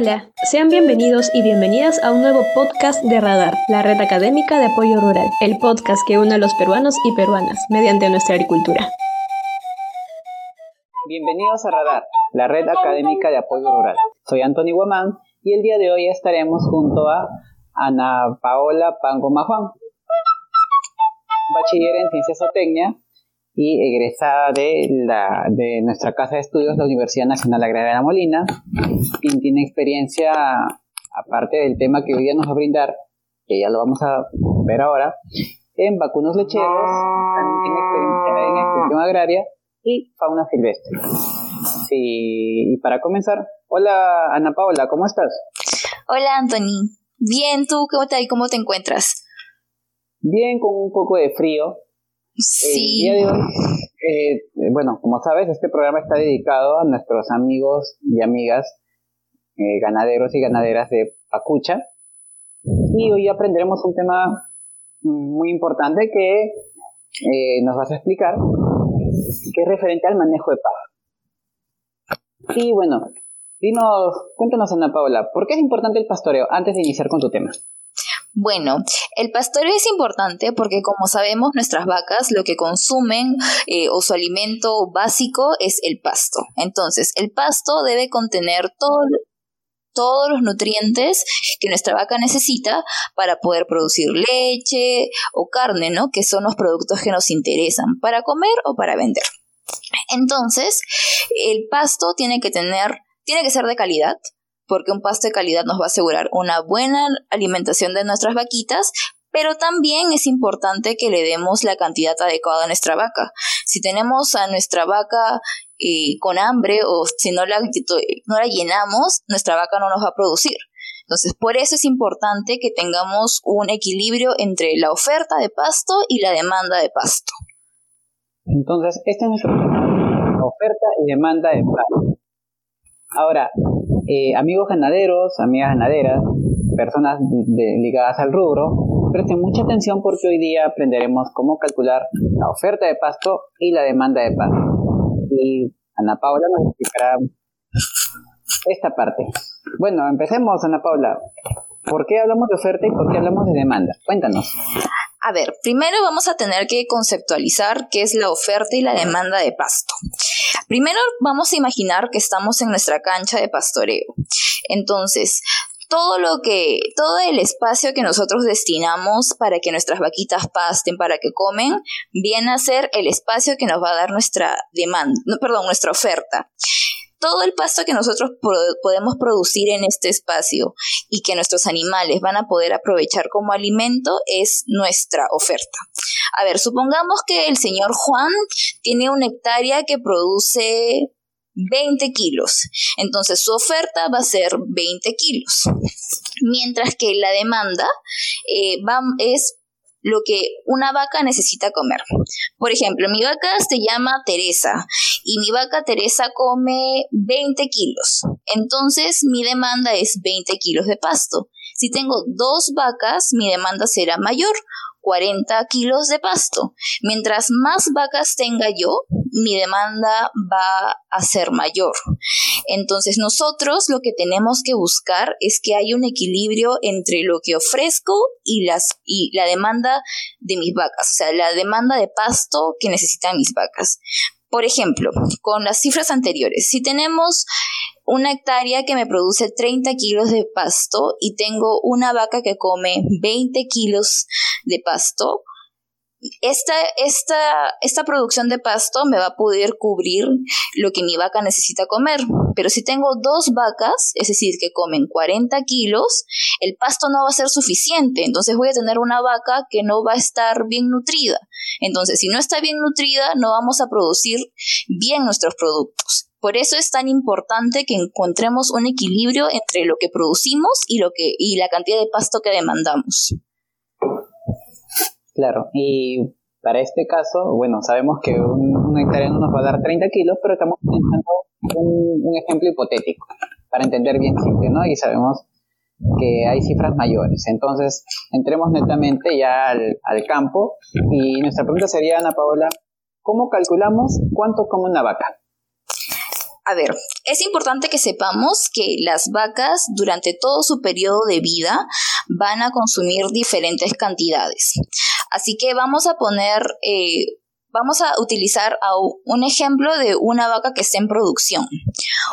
Hola, sean bienvenidos y bienvenidas a un nuevo podcast de Radar, la red académica de apoyo rural, el podcast que une a los peruanos y peruanas mediante nuestra agricultura. Bienvenidos a Radar, la red académica de apoyo rural. Soy Antonio Guamán y el día de hoy estaremos junto a Ana Paola Pango Majuan, bachiller en ciencias zootecnia y egresada de, la, de nuestra casa de estudios, la Universidad Nacional Agraria de La Molina, quien tiene experiencia, aparte del tema que hoy día nos va a brindar, que ya lo vamos a ver ahora, en vacunos lecheros, también tiene experiencia en extensión agraria y fauna silvestre. y para comenzar, hola Ana Paola, ¿cómo estás? Hola Anthony, bien, ¿tú cómo te, cómo te encuentras? Bien, con un poco de frío, Sí. Eh, bueno, como sabes, este programa está dedicado a nuestros amigos y amigas eh, ganaderos y ganaderas de Pacucha. Y hoy aprenderemos un tema muy importante que eh, nos vas a explicar, que es referente al manejo de paja. Y bueno, dinos, cuéntanos Ana Paula, ¿por qué es importante el pastoreo antes de iniciar con tu tema? Bueno, el pastoreo es importante porque como sabemos nuestras vacas lo que consumen eh, o su alimento básico es el pasto. Entonces, el pasto debe contener todos los nutrientes que nuestra vaca necesita para poder producir leche o carne, ¿no? Que son los productos que nos interesan para comer o para vender. Entonces, el pasto tiene que tener, tiene que ser de calidad, porque un pasto de calidad nos va a asegurar una buena alimentación de nuestras vaquitas, pero también es importante que le demos la cantidad adecuada a nuestra vaca. Si tenemos a nuestra vaca eh, con hambre o si no la, no la llenamos, nuestra vaca no nos va a producir. Entonces, por eso es importante que tengamos un equilibrio entre la oferta de pasto y la demanda de pasto. Entonces, este es nuestro tema, oferta y demanda de pasto. Ahora, eh, amigos ganaderos, amigas ganaderas, personas ligadas al rubro, presten mucha atención porque hoy día aprenderemos cómo calcular la oferta de pasto y la demanda de pasto. Y Ana Paula nos explicará esta parte. Bueno, empecemos, Ana Paula. ¿Por qué hablamos de oferta y por qué hablamos de demanda? Cuéntanos. A ver, primero vamos a tener que conceptualizar qué es la oferta y la demanda de pasto. Primero vamos a imaginar que estamos en nuestra cancha de pastoreo. Entonces, todo lo que, todo el espacio que nosotros destinamos para que nuestras vaquitas pasten, para que comen, viene a ser el espacio que nos va a dar nuestra demanda, perdón, nuestra oferta todo el pasto que nosotros podemos producir en este espacio y que nuestros animales van a poder aprovechar como alimento es nuestra oferta. A ver, supongamos que el señor Juan tiene una hectárea que produce 20 kilos. Entonces su oferta va a ser 20 kilos. Mientras que la demanda eh, es lo que una vaca necesita comer. Por ejemplo, mi vaca se llama Teresa y mi vaca Teresa come 20 kilos. Entonces mi demanda es 20 kilos de pasto. Si tengo dos vacas, mi demanda será mayor 40 kilos de pasto. Mientras más vacas tenga yo, mi demanda va a ser mayor. Entonces nosotros lo que tenemos que buscar es que haya un equilibrio entre lo que ofrezco y, las, y la demanda de mis vacas, o sea, la demanda de pasto que necesitan mis vacas. Por ejemplo, con las cifras anteriores, si tenemos una hectárea que me produce 30 kilos de pasto y tengo una vaca que come 20 kilos de pasto, esta, esta, esta producción de pasto me va a poder cubrir lo que mi vaca necesita comer. Pero si tengo dos vacas, es decir, que comen 40 kilos, el pasto no va a ser suficiente. Entonces voy a tener una vaca que no va a estar bien nutrida. Entonces, si no está bien nutrida, no vamos a producir bien nuestros productos. Por eso es tan importante que encontremos un equilibrio entre lo que producimos y, lo que, y la cantidad de pasto que demandamos. Claro, y para este caso, bueno, sabemos que un, un hectárea no nos va a dar 30 kilos, pero estamos pensando un, un ejemplo hipotético para entender bien simple, ¿no? Y sabemos que hay cifras mayores. Entonces, entremos netamente ya al, al, campo y nuestra pregunta sería, Ana Paola, ¿cómo calculamos cuánto come una vaca? A ver, es importante que sepamos que las vacas durante todo su periodo de vida van a consumir diferentes cantidades. Así que vamos a poner eh, vamos a utilizar un ejemplo de una vaca que está en producción.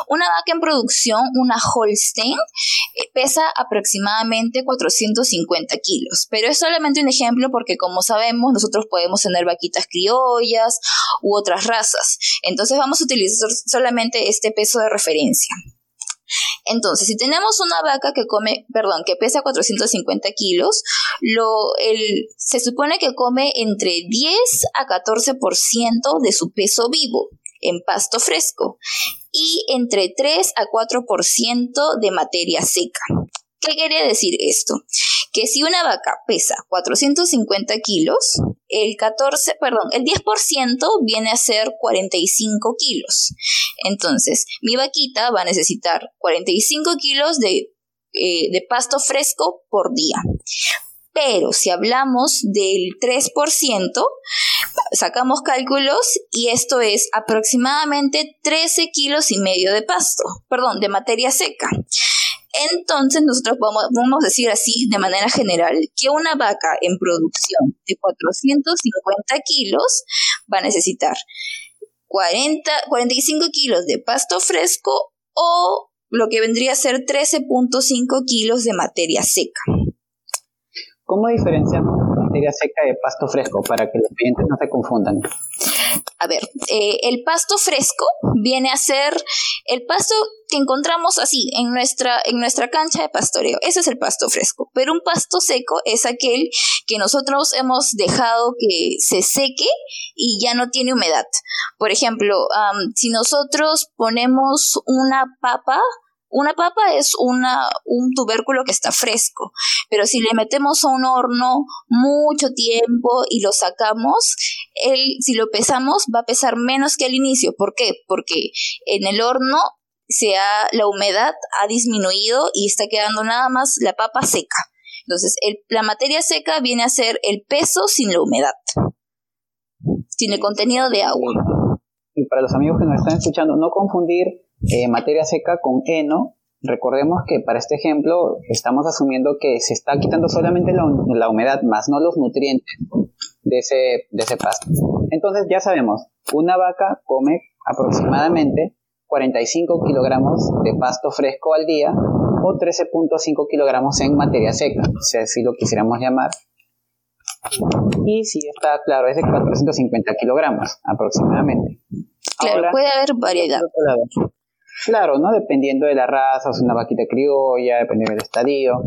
Una vaca en producción, una Holstein, eh, pesa aproximadamente 450 kilos, pero es solamente un ejemplo porque como sabemos nosotros podemos tener vaquitas criollas u otras razas. Entonces vamos a utilizar solamente este peso de referencia. Entonces, si tenemos una vaca que come, perdón, que pesa 450 kilos, lo, el, se supone que come entre 10 a 14% de su peso vivo en pasto fresco y entre 3 a 4% de materia seca. ¿Qué quiere decir esto? Que si una vaca pesa 450 kilos, el 14, perdón, el 10% viene a ser 45 kilos. Entonces, mi vaquita va a necesitar 45 kilos de, eh, de pasto fresco por día. Pero si hablamos del 3%, sacamos cálculos y esto es aproximadamente 13 kilos y medio de pasto, perdón, de materia seca. Entonces nosotros vamos, a decir así de manera general que una vaca en producción de 450 kilos va a necesitar 40, 45 kilos de pasto fresco o lo que vendría a ser 13.5 kilos de materia seca. ¿Cómo diferenciamos materia seca de pasto fresco para que los clientes no se confundan? A ver, eh, el pasto fresco viene a ser el pasto que encontramos así en nuestra, en nuestra cancha de pastoreo. Ese es el pasto fresco. Pero un pasto seco es aquel que nosotros hemos dejado que se seque y ya no tiene humedad. Por ejemplo, si nosotros ponemos una papa, una papa es una, un tubérculo que está fresco, pero si le metemos a un horno mucho tiempo y lo sacamos, él, si lo pesamos, va a pesar menos que al inicio. ¿Por qué? Porque en el horno se la humedad ha disminuido y está quedando nada más la papa seca. Entonces, la materia seca viene a ser el peso sin la humedad, sin el contenido de agua. Y para los amigos que nos están escuchando, no confundir eh, materia seca con heno. Recordemos que para este ejemplo estamos asumiendo que se está quitando solamente la, la humedad, más no los nutrientes de ese, de ese pasto. Entonces ya sabemos, una vaca come aproximadamente 45 kilogramos de pasto fresco al día o 13.5 kilogramos en materia seca, si así lo quisiéramos llamar. Y si está claro, es de 450 kilogramos aproximadamente. Claro, puede haber variedad. Claro, ¿no? Dependiendo de la raza, es una vaquita criolla, dependiendo del estadio.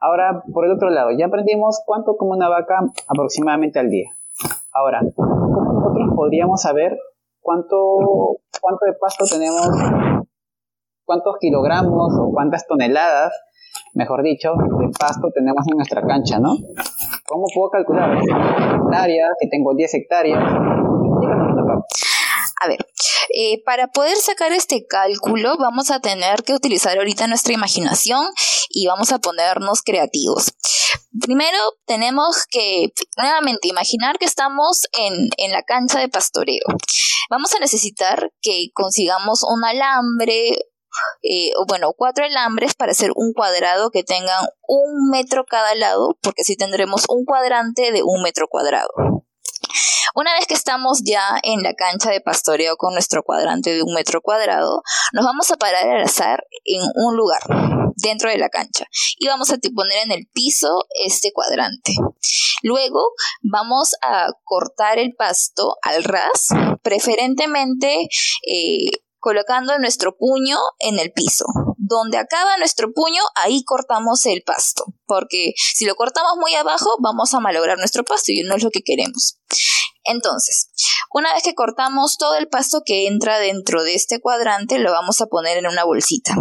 Ahora, por el otro lado, ya aprendimos cuánto come una vaca aproximadamente al día. Ahora, ¿cómo nosotros podríamos saber cuánto, cuánto de pasto tenemos, cuántos kilogramos o cuántas toneladas, mejor dicho, de pasto tenemos en nuestra cancha, ¿no? ¿Cómo puedo calcular? Hectáreas, si tengo 10 hectáreas. A ver, eh, para poder sacar este cálculo vamos a tener que utilizar ahorita nuestra imaginación y vamos a ponernos creativos. Primero tenemos que nuevamente imaginar que estamos en, en la cancha de pastoreo. Vamos a necesitar que consigamos un alambre, eh, bueno, cuatro alambres para hacer un cuadrado que tengan un metro cada lado, porque así tendremos un cuadrante de un metro cuadrado. Una vez que estamos ya en la cancha de pastoreo con nuestro cuadrante de un metro cuadrado, nos vamos a parar al azar en un lugar dentro de la cancha y vamos a poner en el piso este cuadrante. Luego vamos a cortar el pasto al ras, preferentemente eh, colocando nuestro puño en el piso. Donde acaba nuestro puño, ahí cortamos el pasto, porque si lo cortamos muy abajo, vamos a malograr nuestro pasto y no es lo que queremos. Entonces, una vez que cortamos todo el pasto que entra dentro de este cuadrante, lo vamos a poner en una bolsita.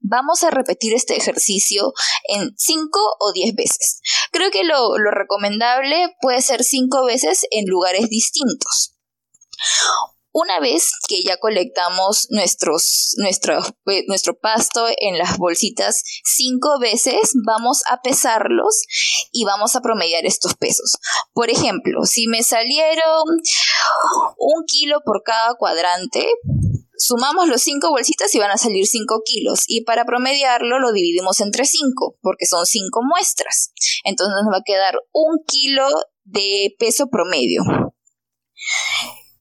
Vamos a repetir este ejercicio en 5 o 10 veces. Creo que lo, lo recomendable puede ser 5 veces en lugares distintos. Una vez que ya colectamos nuestros, nuestro, nuestro pasto en las bolsitas cinco veces, vamos a pesarlos y vamos a promediar estos pesos. Por ejemplo, si me salieron un kilo por cada cuadrante, sumamos los cinco bolsitas y van a salir 5 kilos. Y para promediarlo lo dividimos entre 5, porque son 5 muestras. Entonces nos va a quedar un kilo de peso promedio.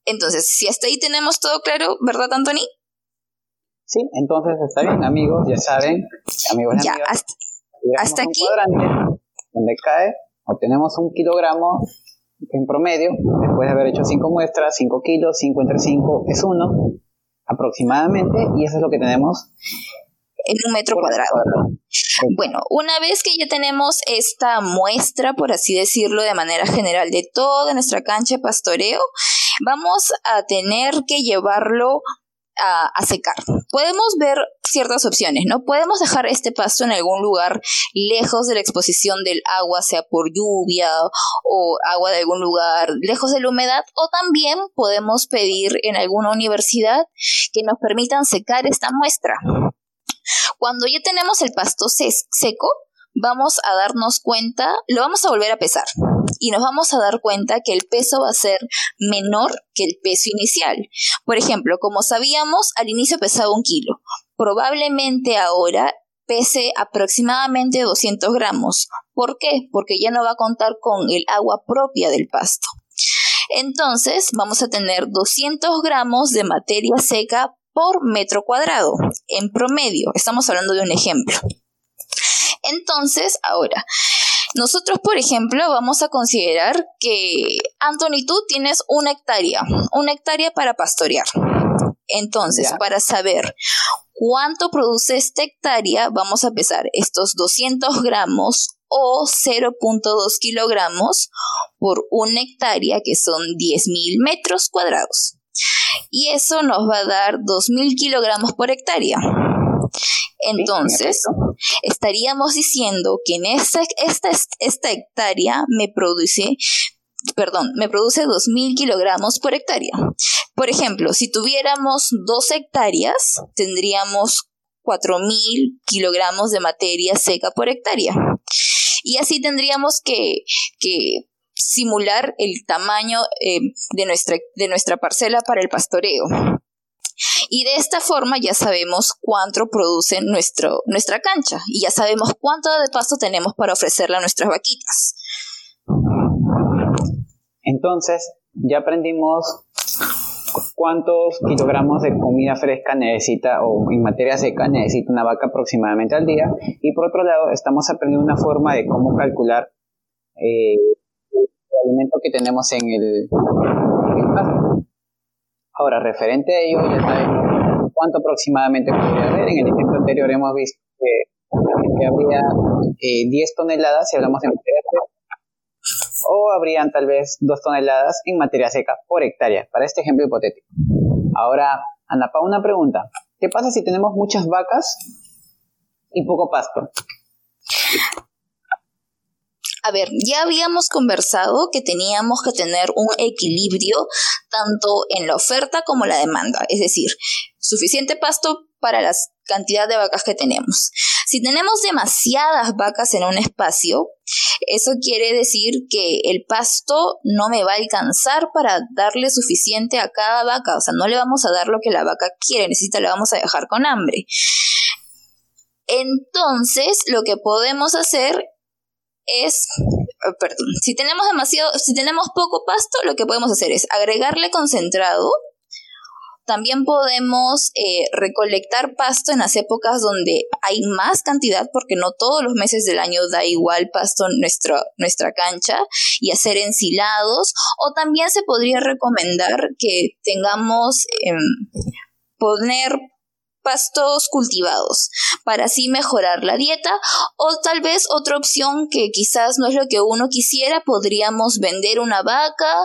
Entonces, si hasta ahí tenemos todo claro, ¿verdad, Anthony? Sí, entonces está bien, amigos, ya saben, amigos y ya, amigas, hasta, aquí. donde cae, obtenemos un kilogramo en promedio, después de haber hecho 5 muestras, 5 kilos, 5 entre 5 es 1 aproximadamente, y eso es lo que tenemos en un metro cuadrado. Bueno, una vez que ya tenemos esta muestra, por así decirlo, de manera general de toda nuestra cancha de pastoreo, vamos a tener que llevarlo a, secar. Podemos ver ciertas opciones, ¿no? Podemos dejar este pasto en algún lugar lejos de la exposición del agua, sea por lluvia o agua de algún lugar, lejos de la humedad, o también podemos pedir en alguna universidad que nos permitan secar esta muestra. Cuando ya tenemos el pasto seco, vamos a darnos cuenta, lo vamos a volver a pesar y nos vamos a dar cuenta que el peso va a ser menor que el peso inicial. Por ejemplo, como sabíamos, al inicio pesaba un kilo. Probablemente ahora pese aproximadamente 200 gramos. ¿Por qué? Porque ya no va a contar con el agua propia del pasto. Entonces vamos a tener 200 gramos de materia seca por metro cuadrado, en promedio. Estamos hablando de un ejemplo. Entonces, ahora, nosotros, por ejemplo, vamos a considerar que, Anthony, tú tienes una hectárea, una hectárea para pastorear. Entonces, para saber cuánto produce esta hectárea, vamos a pesar estos 200 gramos o 0.2 kilogramos por una hectárea, que son 10.000 metros cuadrados. Y eso nos va a dar 2.000 kilogramos por hectárea. Entonces, estaríamos diciendo que en esta, esta, esta hectárea me produce perdón, me produce 2.000 kilogramos por hectárea. Por ejemplo, si tuviéramos dos hectáreas, tendríamos 4.000 kilogramos de materia seca por hectárea. Y así tendríamos que, que simular el tamaño eh, de, nuestra, de nuestra parcela para el pastoreo. Y de esta forma ya sabemos cuánto produce nuestro, nuestra cancha y ya sabemos cuánto de pasto tenemos para ofrecerle a nuestras vaquitas. Entonces, ya aprendimos cuántos kilogramos de comida fresca necesita o en materia seca necesita una vaca aproximadamente al día. Y por otro lado, estamos aprendiendo una forma de cómo calcular eh, el alimento que tenemos en el. Ahora, referente a ello, ya sabemos cuánto aproximadamente podría haber. En el ejemplo anterior hemos visto que, habría 10 eh, toneladas si hablamos de materia fresca o habrían tal vez 2 toneladas en materia seca por hectárea, para este ejemplo hipotético. Ahora, Ana una pregunta. ¿Qué pasa si tenemos muchas vacas y poco pasto? A ver, ya habíamos conversado que teníamos que tener un equilibrio tanto en la oferta como la demanda, es decir, suficiente pasto para la cantidad de vacas que tenemos. Si tenemos demasiadas vacas en un espacio, eso quiere decir que el pasto no me va a alcanzar para darle suficiente a cada vaca, o sea, no le vamos a dar lo que la vaca quiere, necesita, le vamos a dejar con hambre. Entonces, lo que podemos hacer es, eh, perdón, si tenemos demasiado, si tenemos poco pasto, lo que podemos hacer es agregarle concentrado. También podemos eh, recolectar pasto en las épocas donde hay más cantidad, porque no todos los meses del año da igual pasto en nuestra, nuestra cancha, y hacer ensilados. O también se podría recomendar que tengamos, em, poner pastos cultivados para así mejorar la dieta o tal vez otra opción que quizás no es lo que uno quisiera podríamos vender una vaca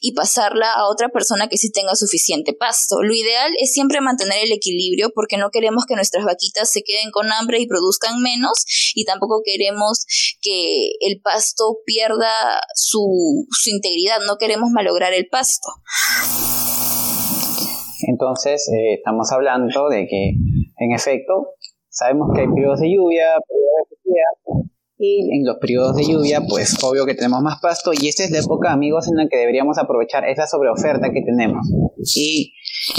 y pasarla a otra persona que sí tenga suficiente pasto. Lo ideal es siempre mantener el equilibrio porque no queremos que nuestras vaquitas se queden con hambre y produzcan menos y tampoco queremos que el pasto pierda su, su integridad. No queremos malograr el pasto entonces, eh, estamos hablando de que, en efecto, sabemos que hay periodos de lluvia, periodos de sequía, Y en los periodos de lluvia, pues obvio que tenemos más pasto y esta es la época, amigos, en la que deberíamos aprovechar esa sobreoferta que tenemos. Y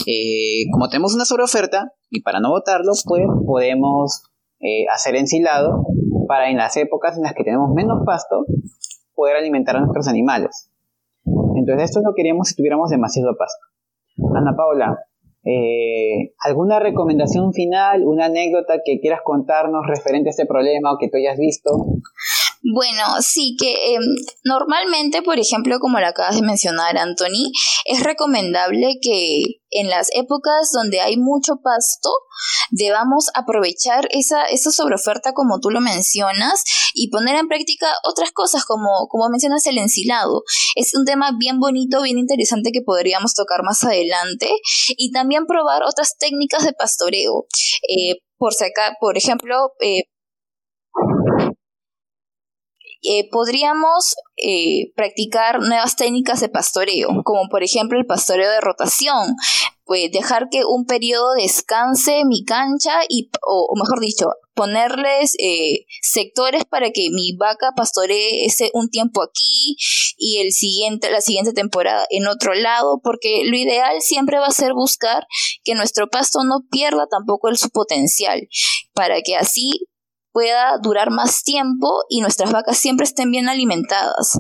eh, como tenemos una sobreoferta, y para no botarlo, pues podemos eh, hacer ensilado para en las épocas en las que tenemos menos pasto, poder alimentar a nuestros animales. Entonces esto lo queríamos si tuviéramos demasiado pasto. Ana Paula, eh, ¿Alguna recomendación final, una anécdota que quieras contarnos referente a este problema o que tú hayas visto? Bueno, sí, que em, normalmente, por ejemplo, como lo acabas de mencionar, Anthony, es recomendable que en las épocas donde hay mucho pasto, debamos aprovechar esa, esa sobreoferta como tú lo mencionas y poner en práctica otras cosas como, como mencionas el ensilado. Es un tema bien bonito, bien interesante que podríamos tocar más adelante y también probar otras técnicas de pastoreo. Eh, por, por ejemplo, eh, eh, podríamos eh, practicar nuevas técnicas de pastoreo, como por ejemplo el pastoreo de rotación, pues dejar que un periodo descanse mi cancha y, o, mejor dicho, ponerles eh, sectores para que mi vaca pastoree ese un tiempo aquí y el siguiente, la siguiente temporada en otro lado, porque lo ideal siempre va a ser buscar que nuestro pasto no pierda tampoco el, su potencial, para que así pueda durar más tiempo y nuestras vacas siempre estén bien alimentadas.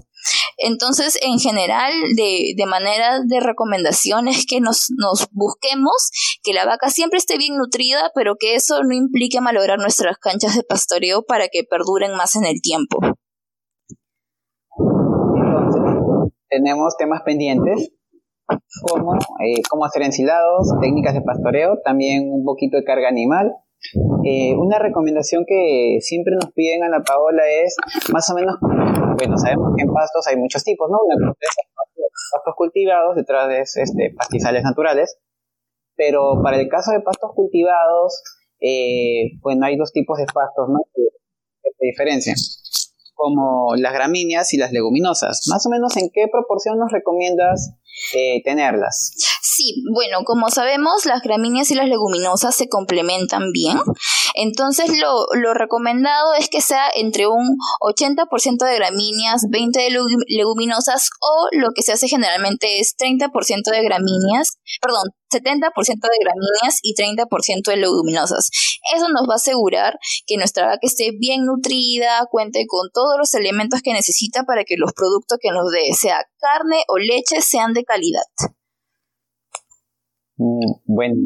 Entonces, en general, de, de manera de recomendación es que nos, nos busquemos que la vaca siempre esté bien nutrida, pero que eso no implique malograr nuestras canchas de pastoreo para que perduren más en el tiempo. Entonces, tenemos temas pendientes como eh, cómo hacer ensilados, técnicas de pastoreo, también un poquito de carga animal eh, una recomendación que siempre nos piden a la Paola es más o menos, bueno, sabemos que en pastos hay muchos tipos, ¿no? Una pastos cultivados, detrás de este, pastizales naturales, pero para el caso de pastos cultivados, eh, bueno, hay dos tipos de pastos, ¿no? Que, se diferencian, como las gramíneas y las leguminosas. Más o menos, ¿en qué proporción nos recomiendas tenerlas? Sí, bueno, como sabemos, las gramíneas y las leguminosas se complementan bien. Entonces, lo, lo recomendado es que sea entre un 80% de gramíneas, 20% de leguminosas o lo que se hace generalmente es 30% de gramíneas, perdón, 70% de gramíneas y 30% de leguminosas. Eso nos va a asegurar que nuestra vaca esté bien nutrida, cuente con todos los elementos que necesita para que los productos que nos dé, sea carne o leche, sean de calidad. Mm, bueno.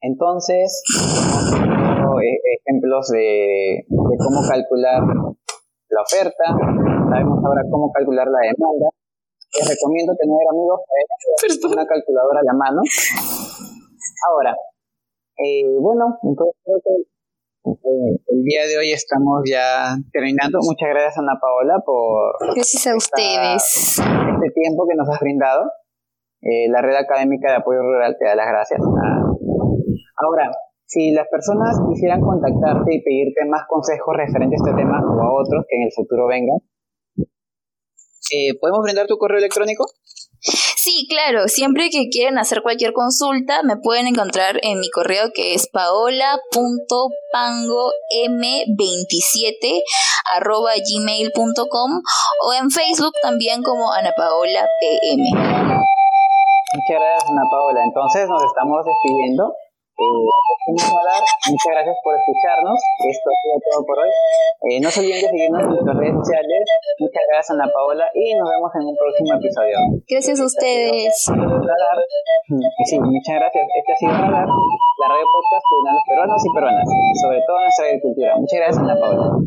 Entonces, eh, ejemplos de, cómo calcular la oferta, sabemos ahora cómo calcular la demanda. Les recomiendo tener amigos una calculadora a la mano. Ahora, eh, bueno, entonces creo que el día de hoy estamos ya terminando. Muchas gracias, Ana Paola, por. Gracias a ustedes. Este tiempo que nos has brindado. Eh, la red académica de apoyo rural te da las gracias. Ah, ahora, si las personas quisieran contactarte y pedirte más consejos referentes a este tema o a otros que en el futuro vengan, eh, ¿podemos brindar tu correo electrónico? Sí, claro, siempre que quieren hacer cualquier consulta me pueden encontrar en mi correo que es paola.pangom27 gmail.com o en Facebook también como Ana Paola PM. Muchas gracias Ana Paola, entonces nos estamos despidiendo eh. Muchas gracias por escucharnos. Esto ha sido todo por hoy. Eh, no se olviden de seguirnos en nuestras redes sociales. Muchas gracias, Ana Paola, y nos vemos en un próximo episodio. Gracias a ustedes. Este sí, muchas gracias. Este ha sido Radar, la radio podcast que une a los peruanos y peruanas, sobre todo nuestra agricultura. Muchas gracias, Ana Paola.